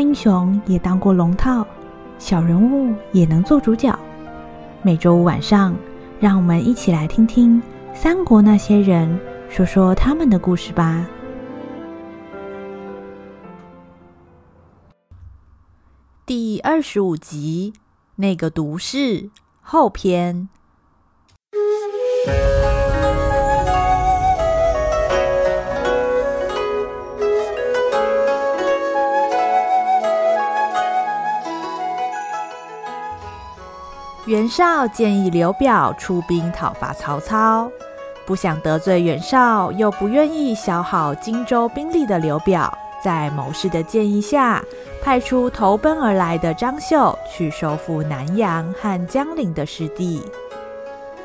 英雄也当过龙套，小人物也能做主角。每周五晚上，让我们一起来听听三国那些人说说他们的故事吧。第二十五集，那个毒士后篇。袁绍建议刘表出兵讨伐曹操，不想得罪袁绍，又不愿意消耗荆州兵力的刘表，在谋士的建议下，派出投奔而来的张绣去收复南阳和江陵的失地。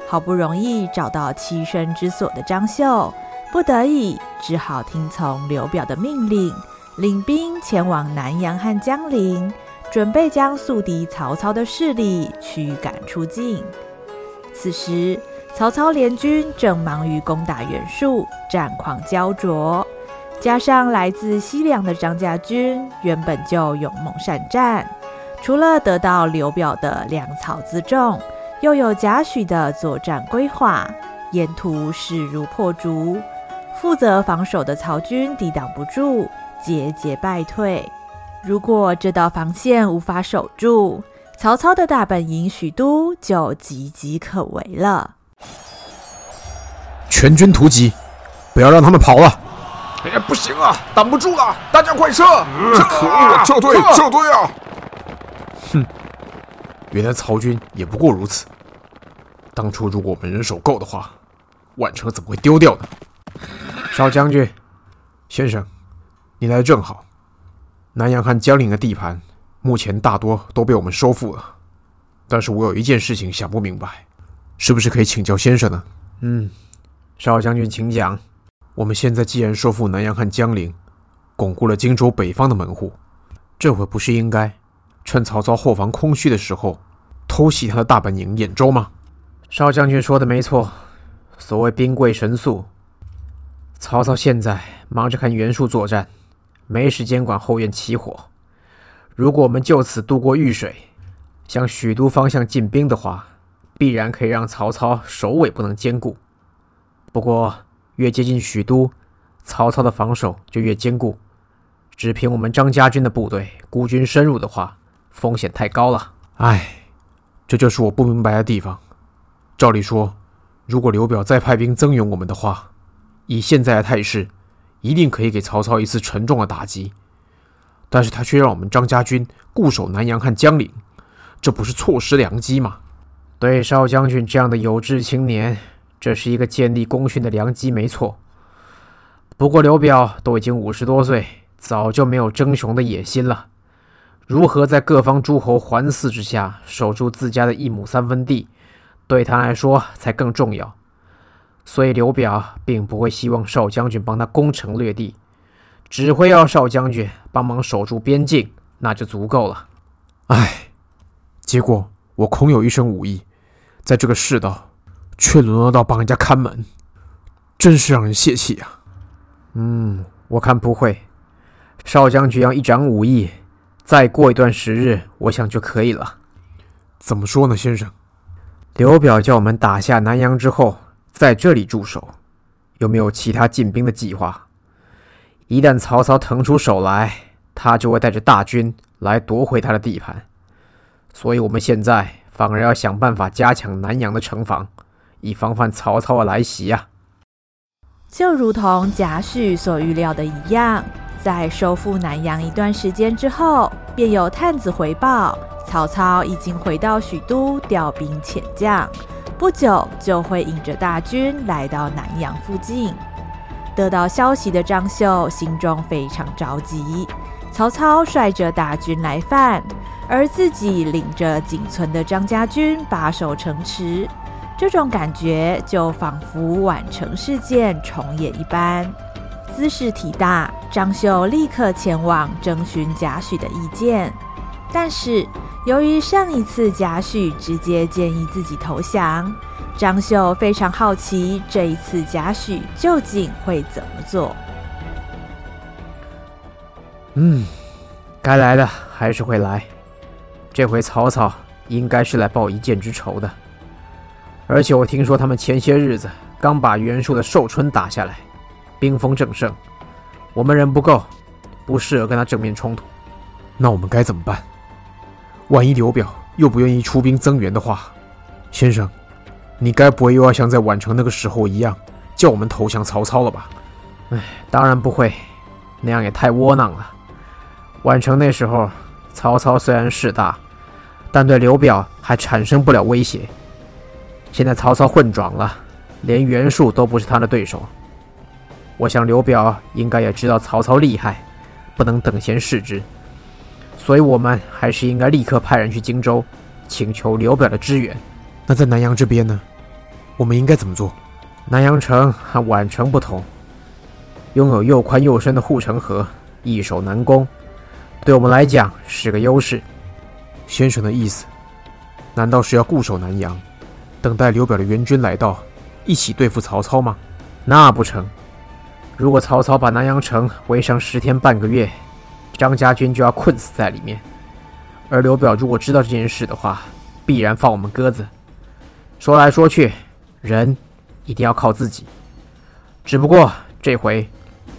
好不容易找到栖身之所的张绣，不得已只好听从刘表的命令，领兵前往南阳和江陵。准备将宿敌曹操的势力驱赶出境。此时，曹操联军正忙于攻打袁术，战况焦灼。加上来自西凉的张家军原本就勇猛善战，除了得到刘表的粮草辎重，又有贾诩的作战规划，沿途势如破竹。负责防守的曹军抵挡不住，节节败退。如果这道防线无法守住，曹操的大本营许都就岌岌可危了。全军突击，不要让他们跑了！哎呀，不行啊，挡不住了！大家快撤！呃、撤可恶，撤退，撤，撤退啊！哼，原来曹军也不过如此。当初如果我们人手够的话，宛城怎么会丢掉呢？少将军，先生，你来正好。南阳和江陵的地盘，目前大多都被我们收复了。但是我有一件事情想不明白，是不是可以请教先生呢？嗯，少将军请讲。我们现在既然收复南阳和江陵，巩固了荆州北方的门户，这回不是应该趁曹操后方空虚的时候，偷袭他的大本营兖州吗？少将军说的没错，所谓兵贵神速，曹操现在忙着看袁术作战。没时间管后院起火。如果我们就此渡过豫水，向许都方向进兵的话，必然可以让曹操首尾不能兼顾。不过，越接近许都，曹操的防守就越坚固。只凭我们张家军的部队孤军深入的话，风险太高了。唉，这就是我不明白的地方。照理说，如果刘表再派兵增援我们的话，以现在的态势，一定可以给曹操一次沉重的打击，但是他却让我们张家军固守南阳和江陵，这不是错失良机吗？对少将军这样的有志青年，这是一个建立功勋的良机，没错。不过刘表都已经五十多岁，早就没有争雄的野心了，如何在各方诸侯环伺之下守住自家的一亩三分地，对他来说才更重要。所以刘表并不会希望少将军帮他攻城略地，只会要少将军帮忙守住边境，那就足够了。唉，结果我空有一身武艺，在这个世道，却沦落到帮人家看门，真是让人泄气啊！嗯，我看不会，少将军要一展武艺，再过一段时日，我想就可以了。怎么说呢，先生？刘表叫我们打下南阳之后。在这里驻守，有没有其他进兵的计划？一旦曹操腾出手来，他就会带着大军来夺回他的地盘。所以，我们现在反而要想办法加强南阳的城防，以防范曹操的来袭啊。就如同贾诩所预料的一样，在收复南阳一段时间之后，便有探子回报，曹操已经回到许都，调兵遣将。不久就会引着大军来到南阳附近。得到消息的张绣心中非常着急。曹操率着大军来犯，而自己领着仅存的张家军把守城池，这种感觉就仿佛宛城事件重演一般。姿势体大，张绣立刻前往征询贾诩的意见，但是。由于上一次贾诩直接建议自己投降，张绣非常好奇这一次贾诩究竟会怎么做。嗯，该来的还是会来。这回曹操应该是来报一箭之仇的。而且我听说他们前些日子刚把袁术的寿春打下来，兵锋正盛。我们人不够，不适合跟他正面冲突。那我们该怎么办？万一刘表又不愿意出兵增援的话，先生，你该不会又要像在宛城那个时候一样，叫我们投降曹操了吧？哎，当然不会，那样也太窝囊了。宛城那时候，曹操虽然势大，但对刘表还产生不了威胁。现在曹操混壮了，连袁术都不是他的对手。我想刘表应该也知道曹操厉害，不能等闲视之。所以，我们还是应该立刻派人去荆州，请求刘表的支援。那在南阳这边呢？我们应该怎么做？南阳城和宛城不同。拥有又宽又深的护城河，易守难攻，对我们来讲是个优势。先生的意思，难道是要固守南阳，等待刘表的援军来到，一起对付曹操吗？那不成。如果曹操把南阳城围上十天半个月，张家军就要困死在里面。而刘表如果知道这件事的话，必然放我们鸽子。说来说去，人一定要靠自己。只不过这回。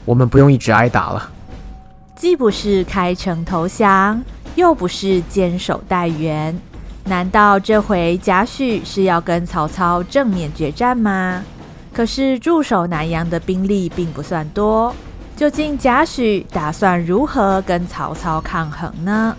我们不用一直挨打了，既不是开城投降，又不是坚守待援，难道这回贾诩是要跟曹操正面决战吗？可是驻守南阳的兵力并不算多，究竟贾诩打算如何跟曹操抗衡呢？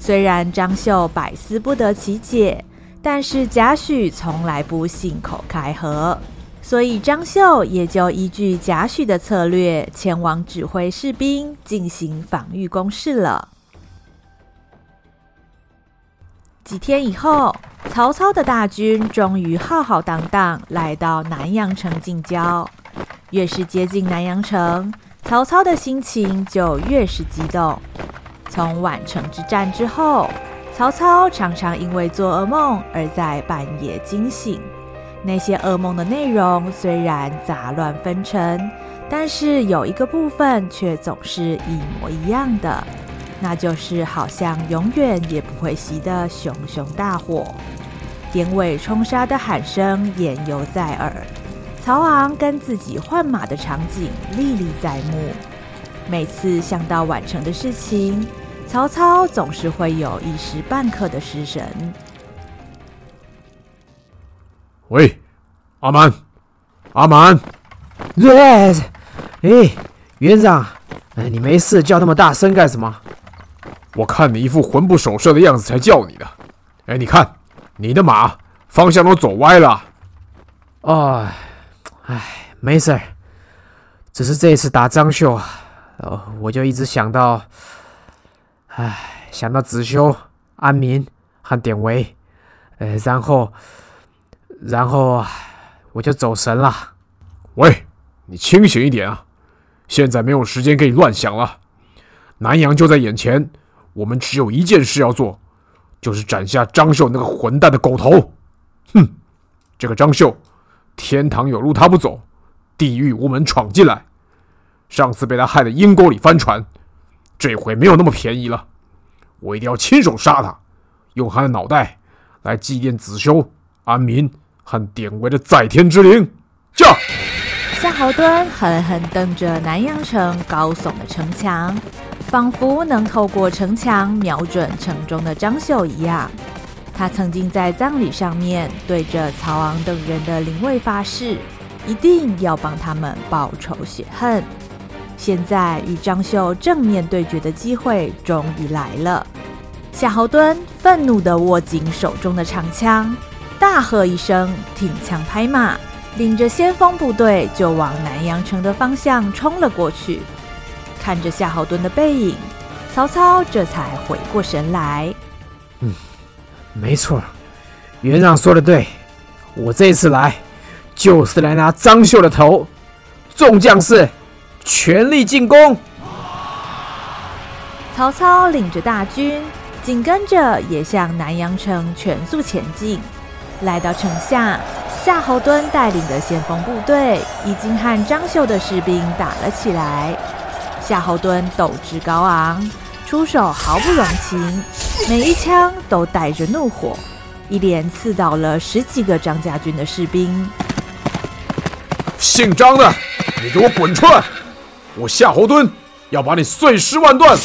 虽然张绣百思不得其解，但是贾诩从来不信口开河。所以张绣也就依据贾诩的策略，前往指挥士兵进行防御攻势了。几天以后，曹操的大军终于浩浩荡荡来到南阳城近郊。越是接近南阳城，曹操的心情就越是激动。从宛城之战之后，曹操常常因为做噩梦而在半夜惊醒。那些噩梦的内容虽然杂乱纷呈，但是有一个部分却总是一模一样的，那就是好像永远也不会熄的熊熊大火，典韦冲杀的喊声言犹在耳，曹昂跟自己换马的场景历历在目。每次想到宛城的事情，曹操总是会有一时半刻的失神。喂，阿满，阿满，Yes，哎，园长，哎，你没事叫那么大声干什么？我看你一副魂不守舍的样子才叫你的。哎，你看，你的马方向都走歪了。哦，哎，没事，只是这一次打张绣啊，我就一直想到，哎，想到子修、安民和典韦，呃，然后。然后我就走神了。喂，你清醒一点啊！现在没有时间给你乱想了。南阳就在眼前，我们只有一件事要做，就是斩下张绣那个混蛋的狗头。哼，这个张绣，天堂有路他不走，地狱无门闯进来。上次被他害得阴沟里翻船，这回没有那么便宜了。我一定要亲手杀他，用他的脑袋来祭奠子修、安民。和典韦的在天之灵，驾！夏侯惇狠狠瞪着南阳城高耸的城墙，仿佛能透过城墙瞄准城中的张绣一样。他曾经在葬礼上面对着曹昂等人的灵位发誓，一定要帮他们报仇雪恨。现在与张绣正面对决的机会终于来了。夏侯惇愤怒地握紧手中的长枪。大喝一声，挺枪拍马，领着先锋部队就往南阳城的方向冲了过去。看着夏侯惇的背影，曹操这才回过神来。没错，元长说的对，我这次来就是来拿张绣的头。众将士，全力进攻！曹操领着大军，紧跟着也向南阳城全速前进。来到城下，夏侯惇带领的先锋部队已经和张绣的士兵打了起来。夏侯惇斗志高昂，出手毫不容情，每一枪都带着怒火，一连刺倒了十几个张家军的士兵。姓张的，你给我滚出来！我夏侯惇要把你碎尸万段！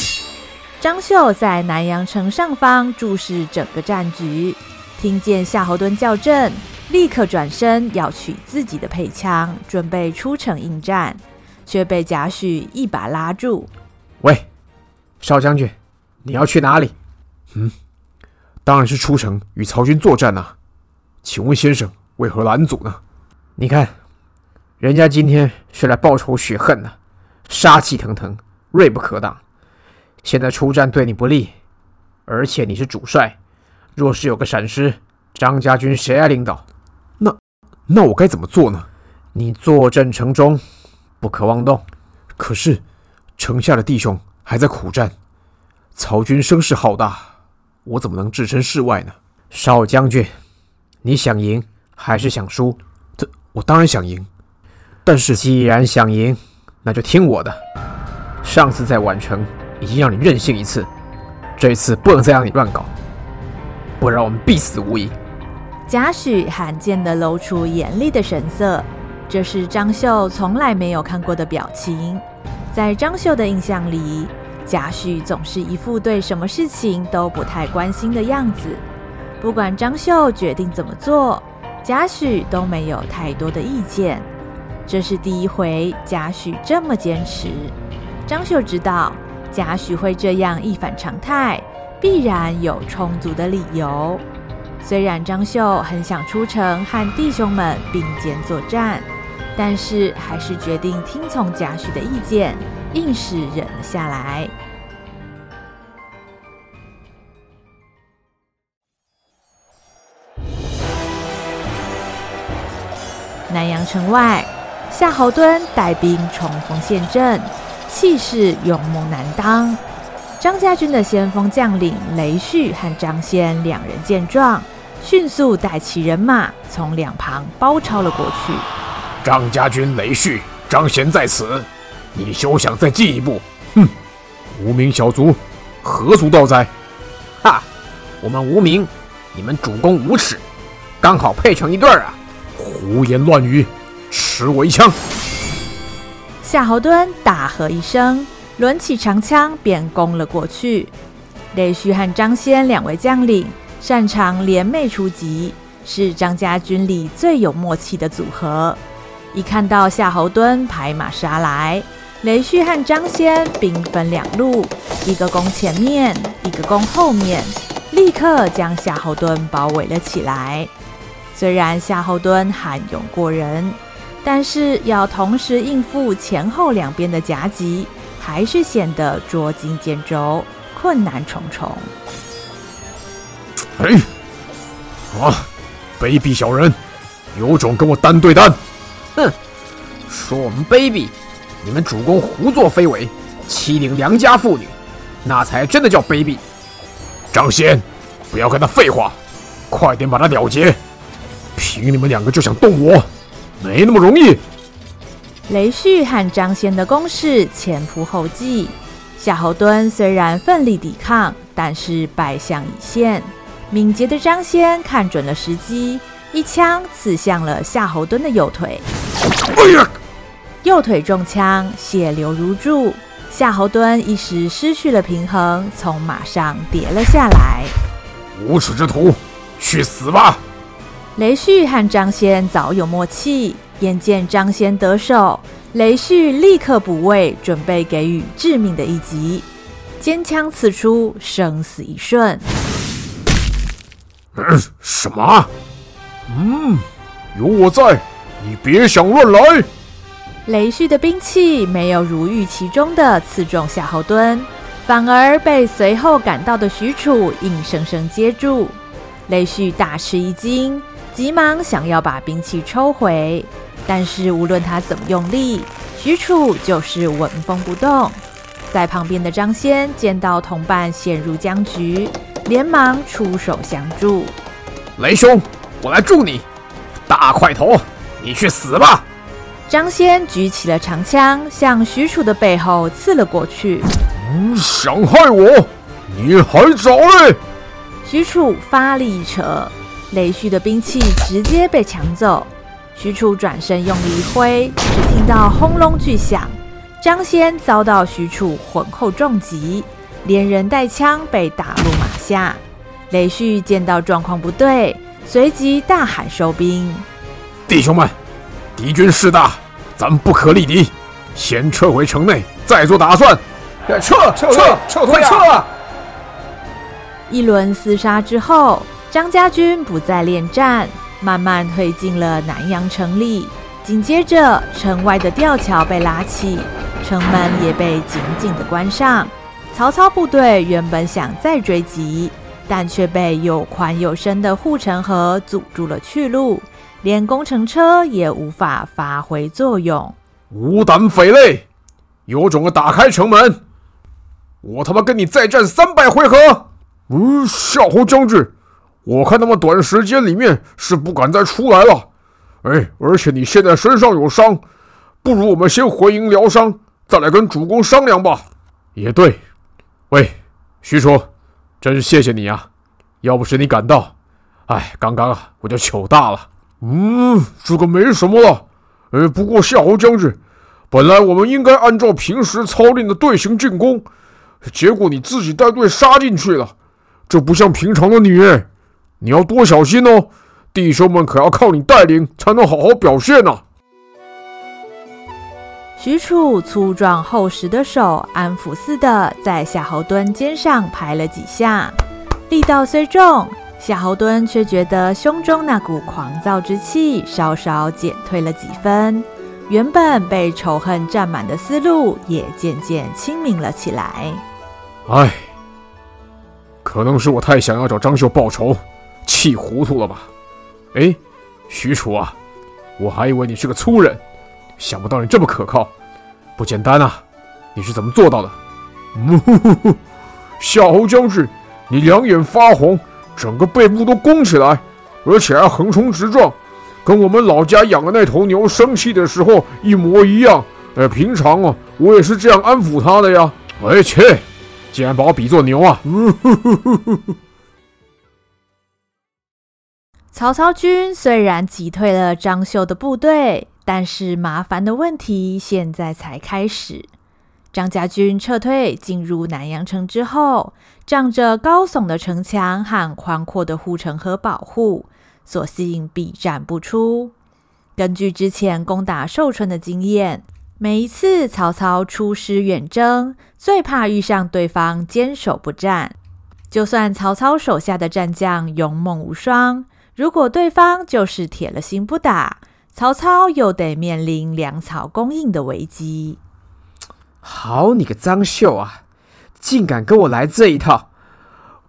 张绣在南阳城上方注视整个战局，听见夏侯惇叫阵，立刻转身要取自己的配枪，准备出城应战，却被贾诩一把拉住。喂，少将军，你要去哪里？嗯，当然是出城与曹军作战呐、啊。请问先生为何拦阻呢？你看，人家今天是来报仇雪恨的，杀气腾腾，锐不可挡。现在出战对你不利，而且你是主帅，若是有个闪失，张家军谁来领导？那那我该怎么做呢？你坐镇城中，不可妄动。可是城下的弟兄还在苦战，曹军声势浩大，我怎么能置身事外呢？少将军，你想赢还是想输？这我当然想赢，但是既然想赢，那就听我的。上次在宛城。已经让你任性一次，这一次不能再让你乱搞，不然我们必死无疑。贾诩罕见的露出严厉的神色，这是张绣从来没有看过的表情。在张绣的印象里，贾诩总是一副对什么事情都不太关心的样子。不管张绣决定怎么做，贾诩都没有太多的意见。这是第一回贾诩这么坚持。张绣知道。贾诩会这样一反常态，必然有充足的理由。虽然张绣很想出城和弟兄们并肩作战，但是还是决定听从贾诩的意见，硬是忍了下来。南阳城外，夏侯惇带兵冲锋陷阵。气势勇猛难当，张家军的先锋将领雷旭和张先两人见状，迅速带起人马从两旁包抄了过去。张家军雷旭、张先在此，你休想再进一步！哼，无名小卒，何足道哉？哈，我们无名，你们主公无耻，刚好配成一对儿啊！胡言乱语，吃我一枪！夏侯惇大喝一声，抡起长枪便攻了过去。雷旭和张先两位将领擅长联袂出击，是张家军里最有默契的组合。一看到夏侯惇拍马杀来，雷旭和张先兵分两路，一个攻前面，一个攻后面，立刻将夏侯惇包围了起来。虽然夏侯惇悍勇过人。但是要同时应付前后两边的夹击，还是显得捉襟见肘，困难重重。哎，啊，卑鄙小人，有种跟我单对单！哼，说我们卑鄙，你们主公胡作非为，欺凌良家妇女，那才真的叫卑鄙。张先，不要跟他废话，快点把他了结。凭你们两个就想动我？没那么容易。雷旭和张先的攻势前仆后继，夏侯惇虽然奋力抵抗，但是败相已现。敏捷的张先看准了时机，一枪刺向了夏侯惇的右腿。哎呀！右腿中枪，血流如注。夏侯惇一时失去了平衡，从马上跌了下来。无耻之徒，去死吧！雷旭和张先早有默契，眼见张先得手，雷旭立刻补位，准备给予致命的一击。尖枪刺出，生死一瞬。嗯，什么？嗯，有我在，你别想乱来。雷旭的兵器没有如预期中的刺中夏侯惇，反而被随后赶到的许褚硬生生接住。雷旭大吃一惊。急忙想要把兵器抽回，但是无论他怎么用力，许褚就是纹风不动。在旁边的张先见到同伴陷入僵局，连忙出手相助。雷兄，我来助你。大块头，你去死吧！张先举起了长枪，向许褚的背后刺了过去。嗯，想害我，你还早嘞！许褚发力一扯，雷旭的兵器直接被抢走。许褚转身用力一挥，只听到轰隆巨响，张先遭到许褚浑厚重击，连人带枪被打入马下。雷旭见到状况不对，随即大喊收兵：“弟兄们，敌军势大，咱们不可力敌，先撤回城内，再做打算。撤撤撤撤退撤！”一轮厮杀之后，张家军不再恋战。慢慢推进了南阳城里，紧接着城外的吊桥被拉起，城门也被紧紧的关上。曹操部队原本想再追击，但却被又宽又深的护城河阻住了去路，连工程车也无法发挥作用。无胆匪类，有种的打开城门，我他妈跟你再战三百回合！嗯，夏侯将军。我看他们短时间里面是不敢再出来了，哎，而且你现在身上有伤，不如我们先回营疗伤，再来跟主公商量吧。也对，喂，徐叔，真是谢谢你啊！要不是你赶到，哎，刚刚啊我就糗大了。嗯，这个没什么了。哎，不过夏侯将军，本来我们应该按照平时操练的队形进攻，结果你自己带队杀进去了，这不像平常的你。你要多小心哦，弟兄们可要靠你带领才能好好表现呢、许褚粗壮厚实的手安抚似的在夏侯惇肩上拍了几下，力道虽重，夏侯惇却觉得胸中那股狂躁之气稍稍减退了几分，原本被仇恨占满的思路也渐渐清明了起来。唉，可能是我太想要找张绣报仇。气糊涂了吧？哎，许褚啊，我还以为你是个粗人，想不到你这么可靠，不简单啊！你是怎么做到的？嗯，夏侯将军，你两眼发红，整个背部都弓起来，而且还横冲直撞，跟我们老家养的那头牛生气的时候一模一样。哎，平常啊，我也是这样安抚它的呀。哎切，竟然把我比作牛啊！曹操军虽然击退了张绣的部队，但是麻烦的问题现在才开始。张家军撤退进入南阳城之后，仗着高耸的城墙和宽阔的护城河保护，所幸避战不出。根据之前攻打寿春的经验，每一次曹操出师远征，最怕遇上对方坚守不战。就算曹操手下的战将勇猛无双。如果对方就是铁了心不打，曹操又得面临粮草供应的危机。好你个张秀啊，竟敢跟我来这一套！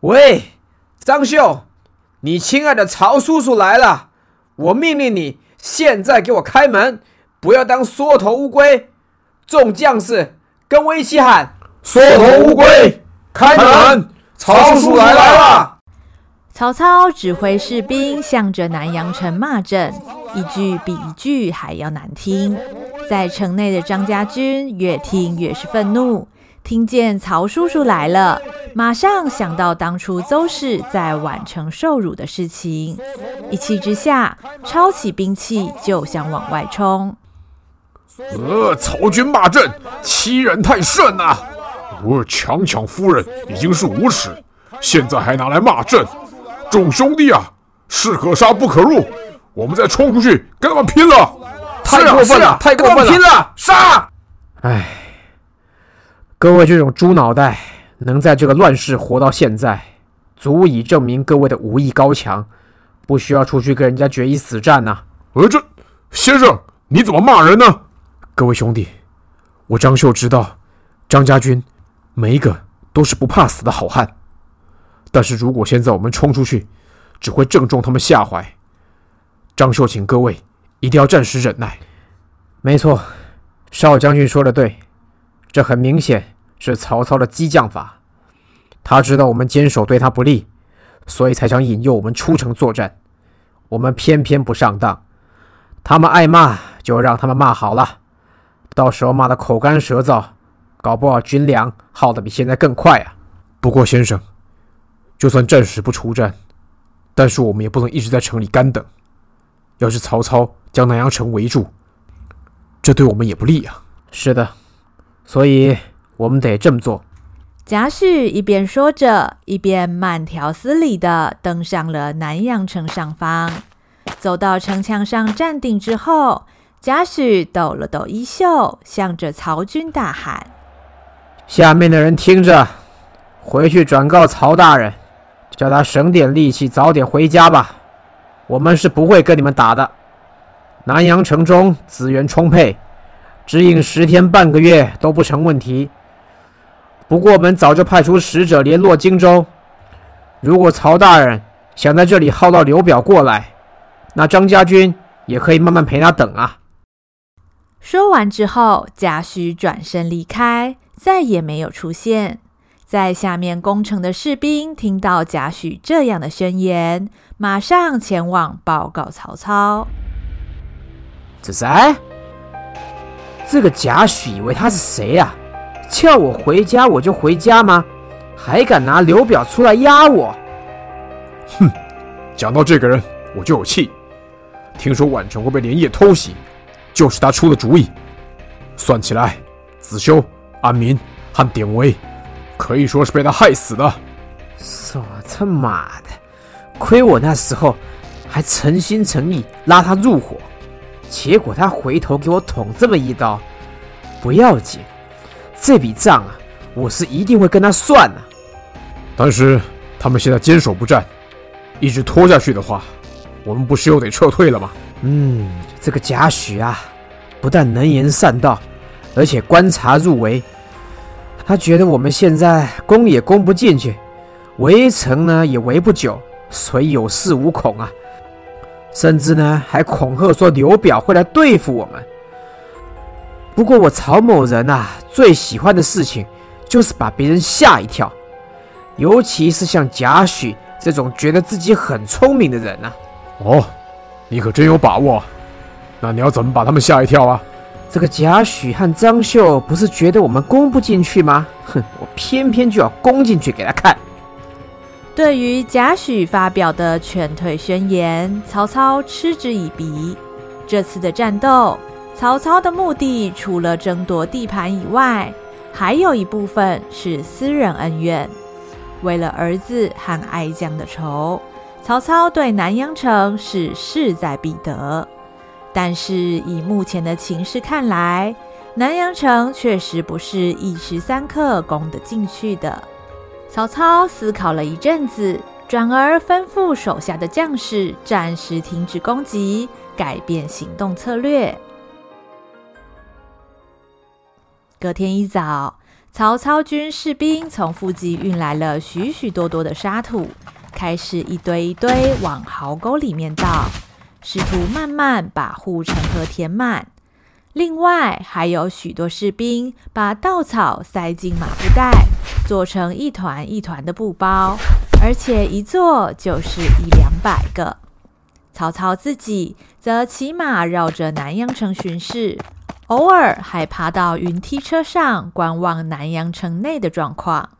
喂，张秀，你亲爱的曹叔叔来了，我命令你现在给我开门，不要当缩头乌龟。众将士跟我一起喊：缩头乌龟，开门！曹叔叔来了。曹操指挥士兵向着南阳城骂阵，一句比一句还要难听。在城内的张家军越听越是愤怒，听见曹叔叔来了，马上想到当初邹氏在宛城受辱的事情，一气之下抄起兵器就想往外冲。呃，曹军骂阵，欺人太甚啊！我强抢夫人已经是无耻，现在还拿来骂阵。众兄弟啊，士可杀不可辱，我们再冲出去跟他们拼了！太过分了，太过分了！拼了，杀！哎，各位这种猪脑袋能在这个乱世活到现在，足以证明各位的武艺高强，不需要出去跟人家决一死战呐、啊。呃，这先生你怎么骂人呢？各位兄弟，我张秀知道张家军每一个都是不怕死的好汉。但是如果现在我们冲出去，只会正中他们下怀。张绣，请各位一定要暂时忍耐。没错，少将军说的对，这很明显是曹操的激将法。他知道我们坚守对他不利，所以才想引诱我们出城作战。我们偏偏不上当，他们爱骂就让他们骂好了，到时候骂得口干舌燥，搞不好军粮耗得比现在更快啊。不过先生，就算暂时不出战，但是我们也不能一直在城里干等。要是曹操将南阳城围住，这对我们也不利啊。是的，所以我们得这么做。贾诩一边说着，一边慢条斯理地登上了南阳城上方。走到城墙上站定之后，贾诩抖了抖衣袖，向着曹军大喊：“下面的人听着，回去转告曹大人，叫他省点力气，早点回家吧。我们是不会跟你们打的。南阳城中资源充沛，只引十天半个月都不成问题。不过我们早就派出使者联络荆州，如果曹大人想在这里耗到刘表过来，那张家军也可以慢慢陪他等啊。”说完之后，贾诩转身离开，再也没有出现。在下面攻城的士兵听到贾诩这样的宣言，马上前往报告曹操。子塞，这个贾诩以为他是谁呀？叫我回家我就回家吗？还敢拿刘表出来压我？哼！讲到这个人，我就有气。听说宛城会被连夜偷袭。就是他出的主意，算起来，子修、安民和典韦可以说是被他害死的。我他妈的，亏我那时候还诚心诚意拉他入伙，结果他回头给我捅这么一刀。不要紧，这笔账啊，我是一定会跟他算的。但是他们现在坚守不战，一直拖下去的话，我们不是又得撤退了吗？嗯，这个贾诩啊，不但能言善道，而且观察入微。他觉得我们现在攻也攻不进去，围城呢也围不久，所以有恃无恐啊。甚至呢还恐吓说刘表会来对付我们。不过我曹某人啊，最喜欢的事情就是把别人吓一跳，尤其是像贾诩这种觉得自己很聪明的人啊。哦。你可真有把握，那你要怎么把他们吓一跳啊？这个贾诩和张绣不是觉得我们攻不进去吗？哼，我偏偏就要攻进去给他看。对于贾诩发表的劝退宣言，曹操嗤之以鼻。这次的战斗，曹操的目的除了争夺地盘以外，还有一部分是私人恩怨，为了儿子和爱将的仇。曹操对南阳城是势在必得，但是以目前的情势看来，南阳城确实不是一时三刻攻得进去的。曹操思考了一阵子，转而吩咐手下的将士暂时停止攻击，改变行动策略。隔天一早，曹操军士兵从附近运来了许许多多的沙土。开始一堆一堆往壕沟里面倒，试图慢慢把护城河填满。另外，还有许多士兵把稻草塞进麻布袋，做成一团一团的布包，而且一做就是一两百个。曹操自己则骑马绕着南阳城巡视，偶尔还爬到云梯车上观望南阳城内的状况。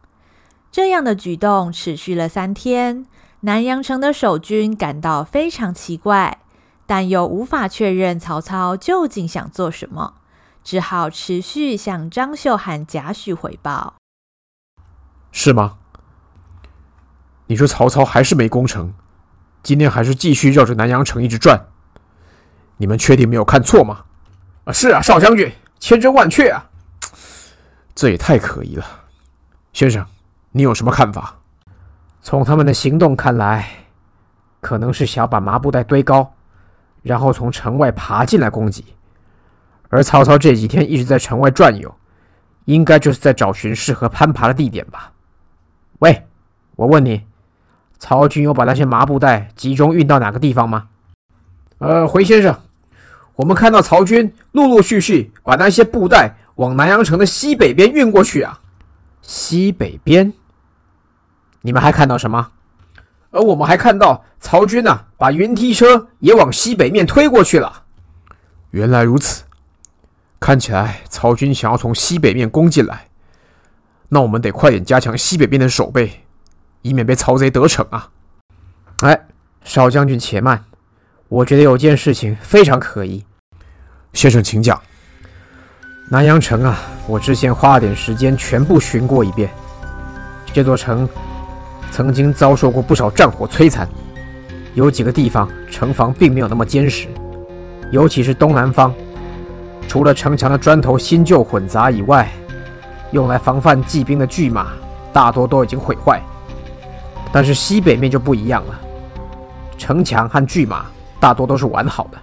这样的举动持续了三天，南阳城的守军感到非常奇怪，但又无法确认曹操究竟想做什么，只好持续向张绣和贾诩回报。是吗？你说曹操还是没攻城，今天还是继续绕着南阳城一直转？你们确定没有看错吗？啊，是啊，少将军，千真万确啊！这也太可疑了，先生。你有什么看法？从他们的行动看来，可能是想把麻布袋堆高，然后从城外爬进来攻击。而曹操这几天一直在城外转悠，应该就是在找寻适合攀爬的地点吧。喂，我问你，曹军有把那些麻布袋集中运到哪个地方吗？呃，回先生，我们看到曹军陆陆续续把那些布袋往南阳城的西北边运过去啊。西北边。你们还看到什么？而我们还看到曹军呐、啊，把云梯车也往西北面推过去了。原来如此，看起来曹军想要从西北面攻进来，那我们得快点加强西北边的守备，以免被曹贼得逞啊！哎，少将军且慢，我觉得有件事情非常可疑。先生请讲。南阳城啊，我之前花了点时间全部巡过一遍。这座城曾经遭受过不少战火摧残，有几个地方城防并没有那么坚实，尤其是东南方，除了城墙的砖头新旧混杂以外，用来防范骑兵的巨马大多都已经毁坏。但是西北面就不一样了，城墙和巨马大多都是完好的，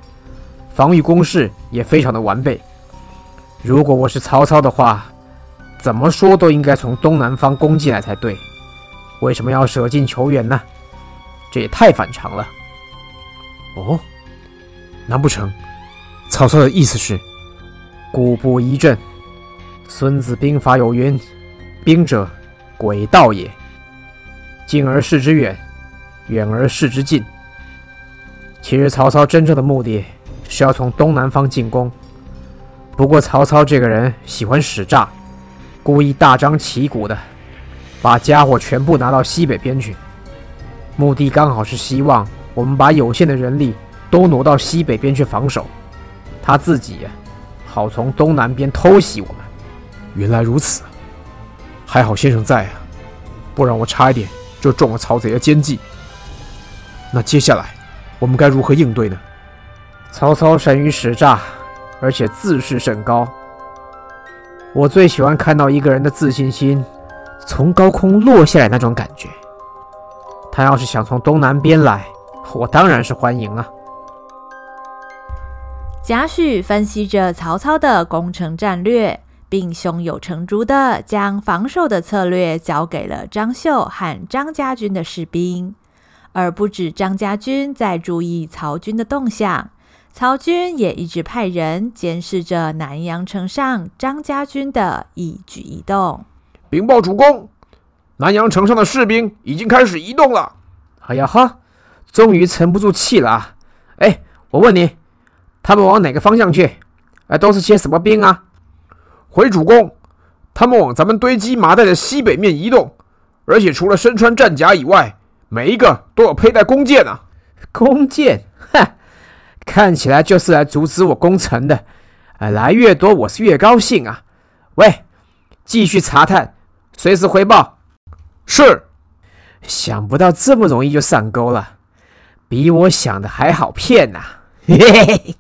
防御工事也非常的完备。如果我是曹操的话，怎么说都应该从东南方攻进来才对。为什么要舍近求远呢？这也太反常了。哦，难不成曹操的意思是故布疑阵？《孙子兵法》有云：“兵者，诡道也。近而视之远，远而视之近。”其实曹操真正的目的是要从东南方进攻。不过曹操这个人喜欢使诈，故意大张旗鼓的把家伙全部拿到西北边去，目的刚好是希望我们把有限的人力都挪到西北边去防守，他自己，好从东南边偷袭我们。原来如此，还好先生在啊，不然我差一点就中了曹贼的奸计。那接下来我们该如何应对呢？曹操善于使诈。而且自视甚高，我最喜欢看到一个人的自信心从高空落下来那种感觉。他要是想从东南边来，我当然是欢迎啊。贾诩分析着曹操的攻城战略，并胸有成竹地将防守的策略交给了张绣和张家军的士兵，而不止张家军在注意曹军的动向。曹军也一直派人监视着南阳城上张家军的一举一动。禀报主公，南阳城上的士兵已经开始移动了。哎呀哈，终于沉不住气了啊！哎，我问你，他们往哪个方向去？哎，都是些什么兵啊？回主公，他们往咱们堆积麻袋的西北面移动，而且除了身穿战甲以外，每一个都有佩戴弓箭啊！弓箭，哼！看起来就是来阻止我攻城的，哎，来越多我是越高兴啊！喂，继续查探，随时回报。是。想不到这么容易就上钩了，比我想的还好骗呐、嘿。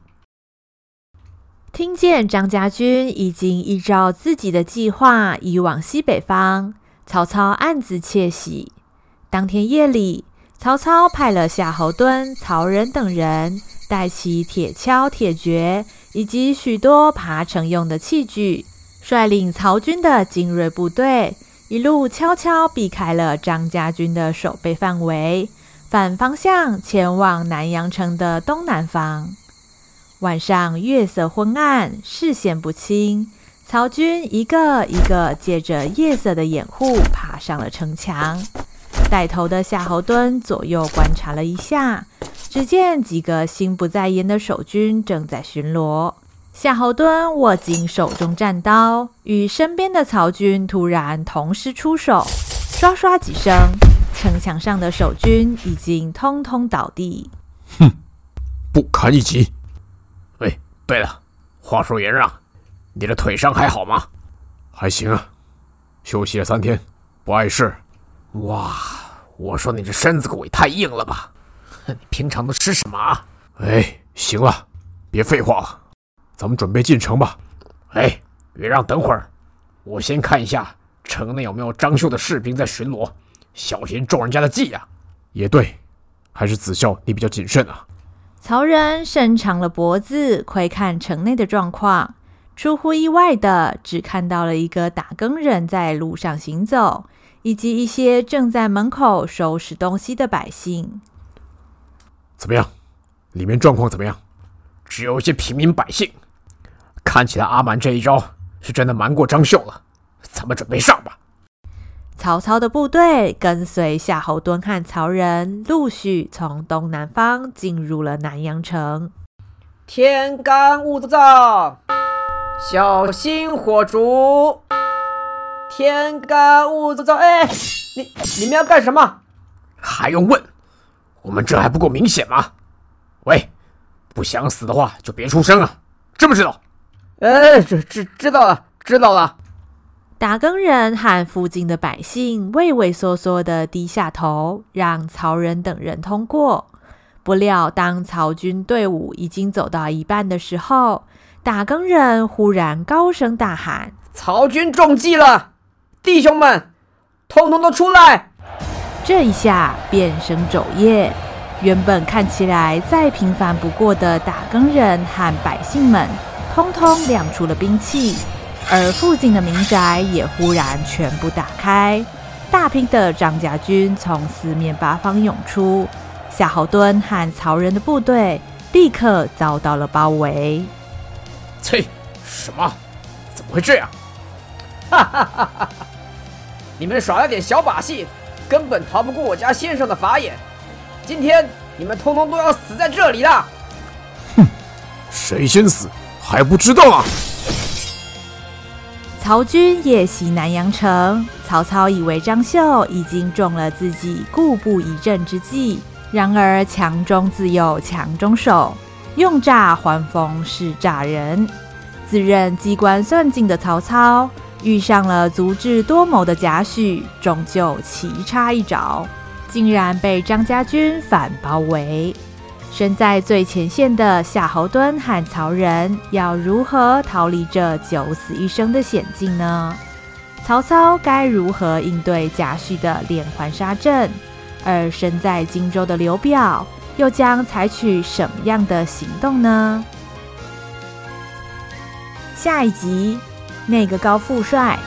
听见张家军已经依照自己的计划移往西北方，曹操暗自窃喜。当天夜里，曹操派了夏侯惇、曹仁等人。带起铁锹、铁橛以及许多爬城用的器具，率领曹军的精锐部队，一路悄悄避开了张家军的守备范围，反方向前往南阳城的东南方。晚上月色昏暗，视线不清，曹军一个一个借着夜色的掩护爬上了城墙。带头的夏侯惇左右观察了一下。只见几个心不在焉的守军正在巡逻，夏侯惇握紧手中战刀，与身边的曹军突然同时出手，刷刷几声，城墙上的守军已经通通倒地。哼，不堪一击。喂，对了，话说袁让，你的腿伤还好吗？还行啊，休息了三天，不碍事。哇，我说你这身子骨也太硬了吧！你平常都吃什么啊？哎，行了，别废话了，咱们准备进城吧。哎，别让，等会儿，我先看一下城内有没有张绣的士兵在巡逻，小心中人家的计呀。也对，还是子孝你比较谨慎啊。曹仁伸长了脖子窥看城内的状况，出乎意外的只看到了一个打更人在路上行走，以及一些正在门口收拾东西的百姓。怎么样？里面状况怎么样？只有一些平民百姓。看起来阿满这一招是真的瞒过张绣了。咱们准备上吧。曹操的部队跟随夏侯惇和曹仁，陆续从东南方进入了南阳城。天干物燥，小心火烛。天干物燥。哎，你你们要干什么？还用问？我们这还不够明显吗？喂，不想死的话就别出声啊，知不知道？哎，知知知道了，知道了。打更人和附近的百姓畏畏缩缩的低下头，让曹仁等人通过。不料，当曹军队伍已经走到一半的时候，打更人忽然高声大喊：“曹军中计了！”弟兄们，通通都出来！这一下变声昼夜，原本看起来再平凡不过的打更人和百姓们，通通亮出了兵器，而附近的民宅也忽然全部打开，大批的张家军从四面八方涌出，夏侯惇和曹仁的部队立刻遭到了包围。切，什么？怎么会这样？哈哈哈哈！你们耍了点小把戏，根本逃不过我家先生的法眼。今天你们通通都要死在这里了！哼，谁先死还不知道啊！曹军夜袭南阳城，曹操以为张绣已经中了自己故布疑阵之计，然而强中自有强中手，用诈还逢是诈人，自认机关算尽的曹操。遇上了足智多谋的贾诩，终究棋差一着，竟然被张家军反包围。身在最前线的夏侯惇和曹仁，要如何逃离这九死一生的险境呢？曹操该如何应对贾诩的连环杀阵？而身在荆州的刘表，又将采取什么样的行动呢？下一集。那个高富帅